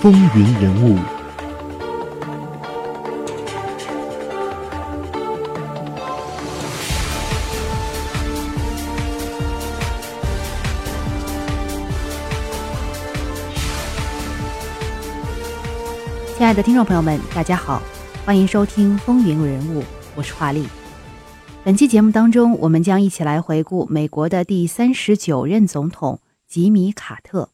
风云人物。亲爱的听众朋友们，大家好，欢迎收听《风云人物》，我是华丽。本期节目当中，我们将一起来回顾美国的第三十九任总统吉米·卡特。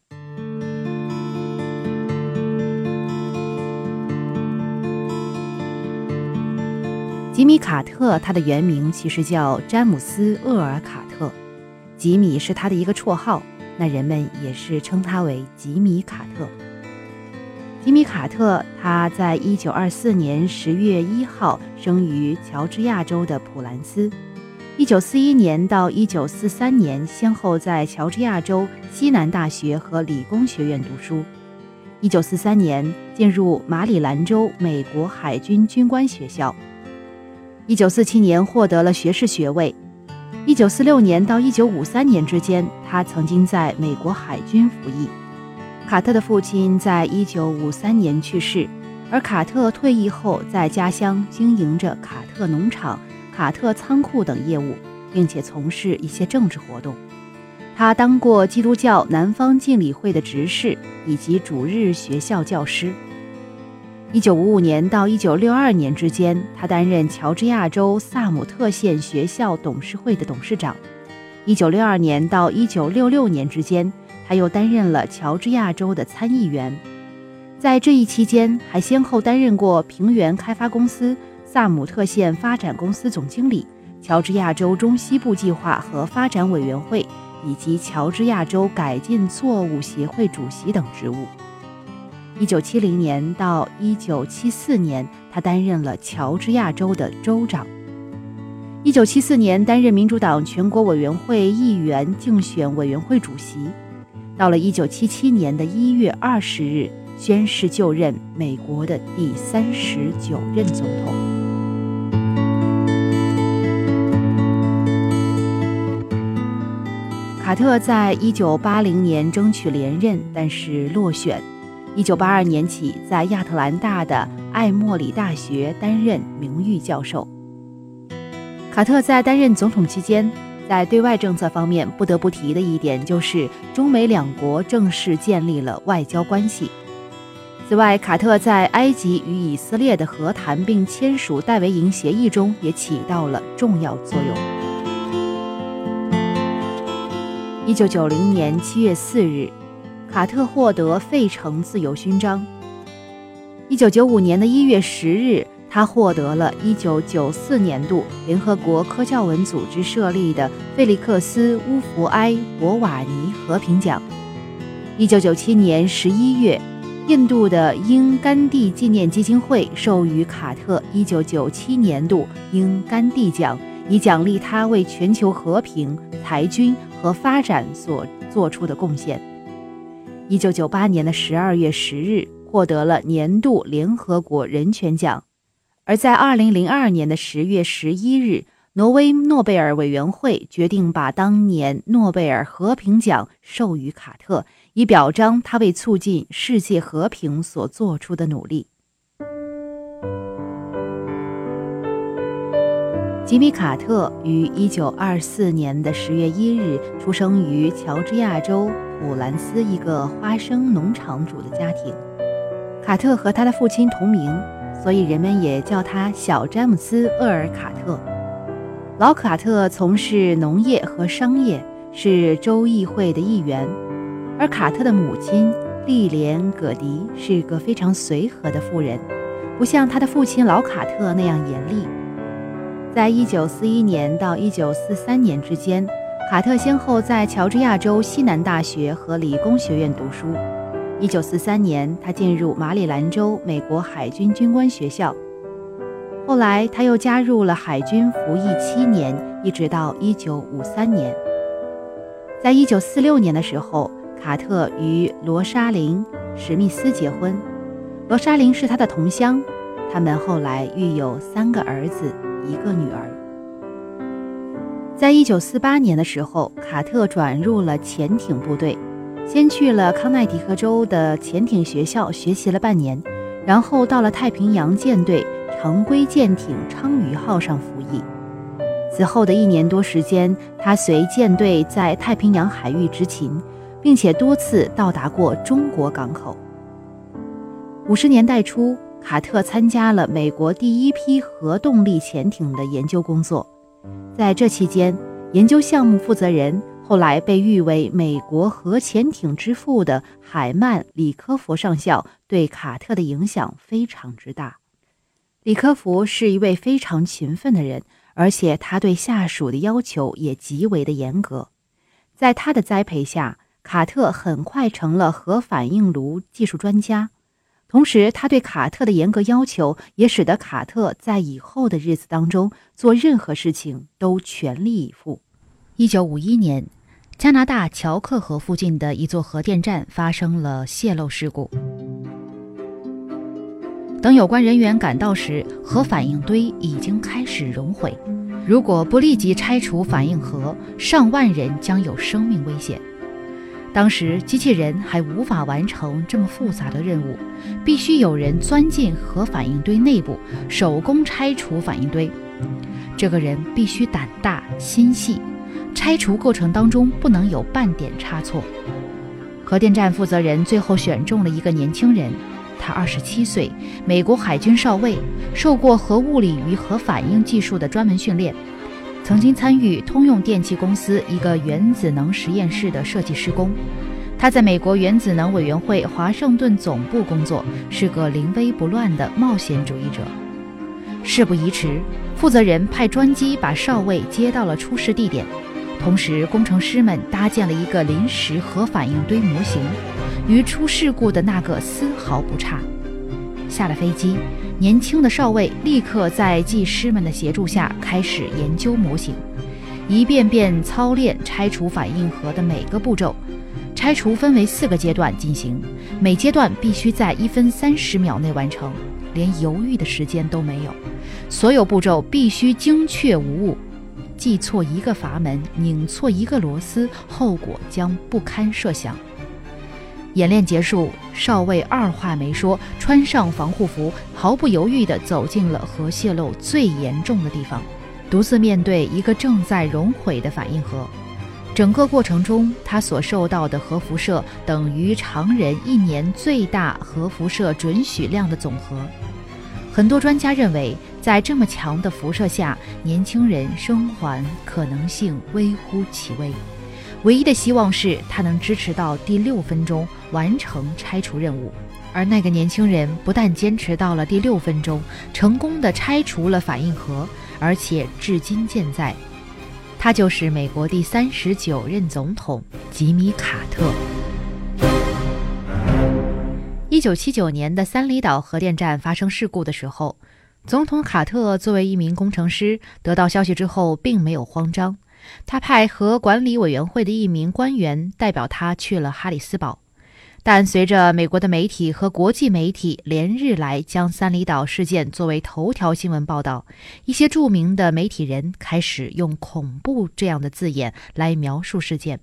吉米·卡特，他的原名其实叫詹姆斯·厄尔·卡特，吉米是他的一个绰号，那人们也是称他为吉米·卡特。吉米·卡特，他在一九二四年十月一号生于乔治亚州的普兰斯。一九四一年到一九四三年，先后在乔治亚州西南大学和理工学院读书。一九四三年进入马里兰州美国海军军官学校。一九四七年获得了学士学位。一九四六年到一九五三年之间，他曾经在美国海军服役。卡特的父亲在一九五三年去世，而卡特退役后在家乡经营着卡特农场、卡特仓库等业务，并且从事一些政治活动。他当过基督教南方敬礼会的执事以及主日学校教师。一九五五年到一九六二年之间，他担任乔治亚州萨姆特县学校董事会的董事长。一九六二年到一九六六年之间，他又担任了乔治亚州的参议员。在这一期间，还先后担任过平原开发公司、萨姆特县发展公司总经理、乔治亚州中西部计划和发展委员会以及乔治亚州改进作物协会主席等职务。一九七零年到一九七四年，他担任了乔治亚州的州长。一九七四年，担任民主党全国委员会议员竞选委员会主席。到了一九七七年的一月二十日，宣誓就任美国的第三十九任总统。卡特在一九八零年争取连任，但是落选。一九八二年起，在亚特兰大的艾默里大学担任名誉教授。卡特在担任总统期间，在对外政策方面不得不提的一点就是中美两国正式建立了外交关系。此外，卡特在埃及与以色列的和谈并签署戴维营协议中也起到了重要作用。一九九零年七月四日。卡特获得费城自由勋章。一九九五年的一月十日，他获得了一九九四年度联合国科教文组织设立的费利克斯·乌弗埃·博瓦尼和平奖。一九九七年十一月，印度的英甘地纪念基金会授予卡特一九九七年度英甘地奖，以奖励他为全球和平、裁军和发展所做出的贡献。一九九八年的十二月十日，获得了年度联合国人权奖；而在二零零二年的十月十一日，挪威诺贝尔委员会决定把当年诺贝尔和平奖授予卡特，以表彰他为促进世界和平所做出的努力。吉米·卡特于一九二四年的十月一日出生于乔治亚州。普兰斯一个花生农场主的家庭，卡特和他的父亲同名，所以人们也叫他小詹姆斯·厄尔·卡特。老卡特从事农业和商业，是州议会的议员。而卡特的母亲莉莲·葛迪是个非常随和的妇人，不像他的父亲老卡特那样严厉。在一九四一年到一九四三年之间。卡特先后在乔治亚州西南大学和理工学院读书。一九四三年，他进入马里兰州美国海军军官学校。后来，他又加入了海军服役七年，一直到一九五三年。在一九四六年的时候，卡特与罗莎琳·史密斯结婚。罗莎琳是他的同乡，他们后来育有三个儿子，一个女儿。在一九四八年的时候，卡特转入了潜艇部队，先去了康奈迪克州的潜艇学校学习了半年，然后到了太平洋舰队常规舰艇“昌鱼号”上服役。此后的一年多时间，他随舰队在太平洋海域执勤，并且多次到达过中国港口。五十年代初，卡特参加了美国第一批核动力潜艇的研究工作。在这期间，研究项目负责人后来被誉为美国核潜艇之父的海曼·里科弗上校对卡特的影响非常之大。里科弗是一位非常勤奋的人。而且他对下属的要求也极为的严格，在他的栽培下，卡特很快成了核反应炉技术专家。同时，他对卡特的严格要求也使得卡特在以后的日子当中做任何事情都全力以赴。一九五一年，加拿大乔克河附近的一座核电站发生了泄漏事故。等有关人员赶到时，核反应堆已经开始熔毁。如果不立即拆除反应核，上万人将有生命危险。当时机器人还无法完成这么复杂的任务，必须有人钻进核反应堆内部，手工拆除反应堆。这个人必须胆大心细，拆除过程当中不能有半点差错。核电站负责人最后选中了一个年轻人。他二十七岁，美国海军少尉，受过核物理与核反应技术的专门训练，曾经参与通用电气公司一个原子能实验室的设计施工。他在美国原子能委员会华盛顿总部工作，是个临危不乱的冒险主义者。事不宜迟，负责人派专机把少尉接到了出事地点，同时工程师们搭建了一个临时核反应堆模型。与出事故的那个丝毫不差。下了飞机，年轻的少尉立刻在技师们的协助下开始研究模型，一遍遍操练拆除反应核的每个步骤。拆除分为四个阶段进行，每阶段必须在一分三十秒内完成，连犹豫的时间都没有。所有步骤必须精确无误，记错一个阀门，拧错一个螺丝，后果将不堪设想。演练结束，少尉二话没说，穿上防护服，毫不犹豫地走进了核泄漏最严重的地方，独自面对一个正在熔毁的反应核。整个过程中，他所受到的核辐射等于常人一年最大核辐射准许量的总和。很多专家认为，在这么强的辐射下，年轻人生还可能性微乎其微。唯一的希望是他能支持到第六分钟完成拆除任务，而那个年轻人不但坚持到了第六分钟，成功的拆除了反应核，而且至今健在。他就是美国第三十九任总统吉米·卡特。一九七九年的三里岛核电站发生事故的时候，总统卡特作为一名工程师，得到消息之后并没有慌张。他派核管理委员会的一名官员代表他去了哈里斯堡，但随着美国的媒体和国际媒体连日来将三里岛事件作为头条新闻报道，一些著名的媒体人开始用“恐怖”这样的字眼来描述事件，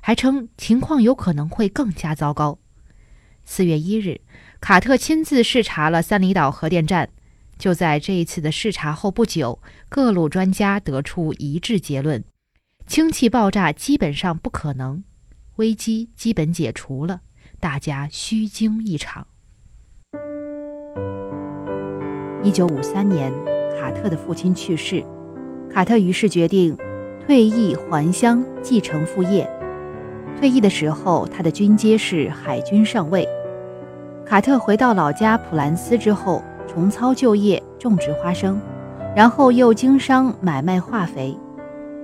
还称情况有可能会更加糟糕。四月一日，卡特亲自视察了三里岛核电站。就在这一次的视察后不久，各路专家得出一致结论：氢气爆炸基本上不可能，危机基本解除了，大家虚惊一场。一九五三年，卡特的父亲去世，卡特于是决定退役还乡，继承父业。退役的时候，他的军阶是海军上尉。卡特回到老家普兰斯之后。重操旧业，种植花生，然后又经商买卖化肥。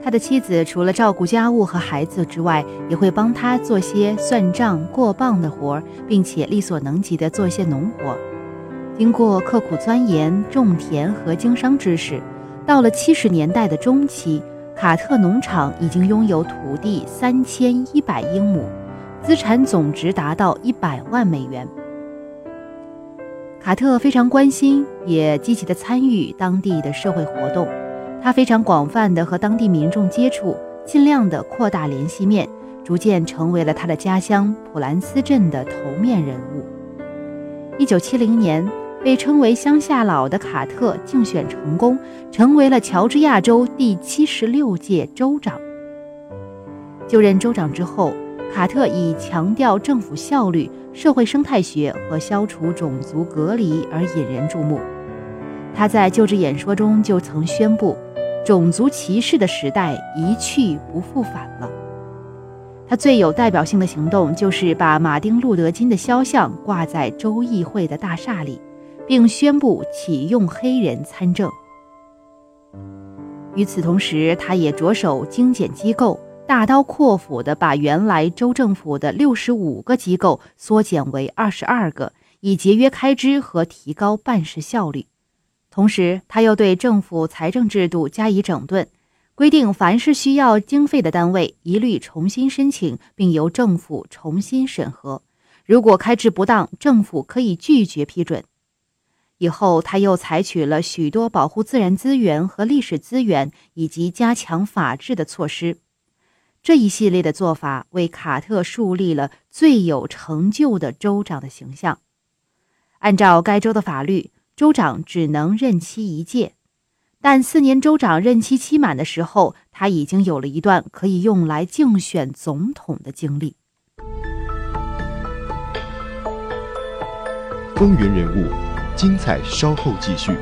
他的妻子除了照顾家务和孩子之外，也会帮他做些算账、过磅的活儿，并且力所能及地做些农活。经过刻苦钻研种田和经商知识，到了七十年代的中期，卡特农场已经拥有土地三千一百英亩，资产总值达到一百万美元。卡特非常关心，也积极地参与当地的社会活动。他非常广泛地和当地民众接触，尽量地扩大联系面，逐渐成为了他的家乡普兰斯镇的头面人物。一九七零年，被称为“乡下佬”的卡特竞选成功，成为了乔治亚州第七十六届州长。就任州长之后，卡特以强调政府效率、社会生态学和消除种族隔离而引人注目。他在就职演说中就曾宣布，种族歧视的时代一去不复返了。他最有代表性的行动就是把马丁·路德·金的肖像挂在州议会的大厦里，并宣布启用黑人参政。与此同时，他也着手精简机构，大刀阔斧地把原来州政府的六十五个机构缩减为二十二个，以节约开支和提高办事效率。同时，他又对政府财政制度加以整顿。规定，凡是需要经费的单位，一律重新申请，并由政府重新审核。如果开支不当，政府可以拒绝批准。以后，他又采取了许多保护自然资源和历史资源以及加强法治的措施。这一系列的做法为卡特树立了最有成就的州长的形象。按照该州的法律，州长只能任期一届。但四年州长任期期满的时候，他已经有了一段可以用来竞选总统的经历。风云人物，精彩稍后继续。